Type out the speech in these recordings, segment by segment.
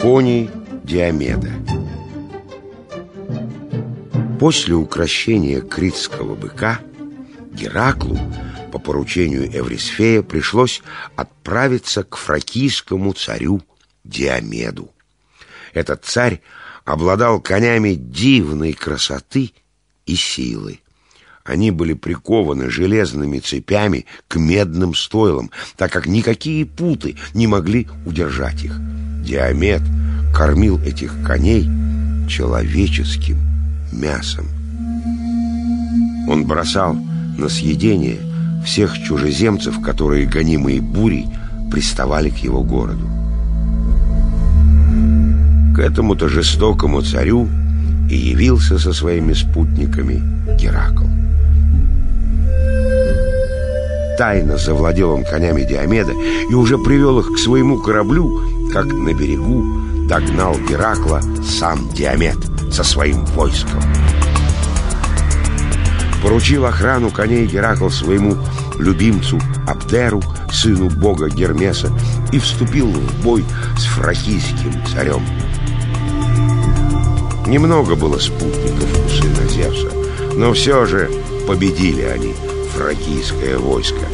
Кони Диомеда После укращения критского быка Гераклу по поручению Эврисфея пришлось отправиться к фракийскому царю Диомеду. Этот царь обладал конями дивной красоты и силы. Они были прикованы железными цепями к медным стойлам, так как никакие путы не могли удержать их. Диамет кормил этих коней человеческим мясом. Он бросал на съедение всех чужеземцев, которые, гонимые бурей, приставали к его городу. К этому-то жестокому царю и явился со своими спутниками Геракл. Тайно завладел он конями Диомеда и уже привел их к своему кораблю, как на берегу догнал Геракла сам Диомед со своим войском. Поручил охрану коней Геракл своему любимцу Абдеру, сыну бога Гермеса, и вступил в бой с фракийским царем. Немного было спутников у сына Зевса, но все же победили они фракийское войско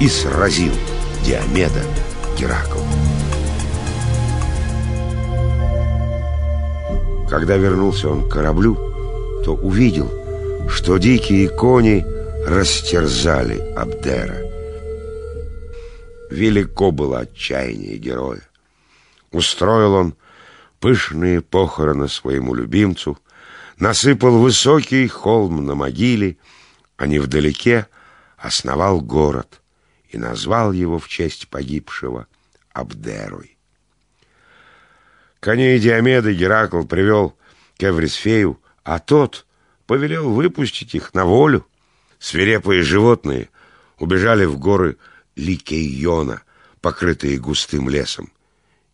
и сразил Диомеда Геракл. Когда вернулся он к кораблю, то увидел, что дикие кони растерзали Абдера. Велико было отчаяние героя. Устроил он пышные похороны своему любимцу, насыпал высокий холм на могиле, а невдалеке основал город и назвал его в честь погибшего Абдерой. Коней Диомеда Геракл привел к Эврисфею, а тот повелел выпустить их на волю. Свирепые животные убежали в горы Ликейона, покрытые густым лесом,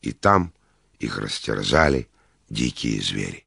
и там их растерзали дикие звери.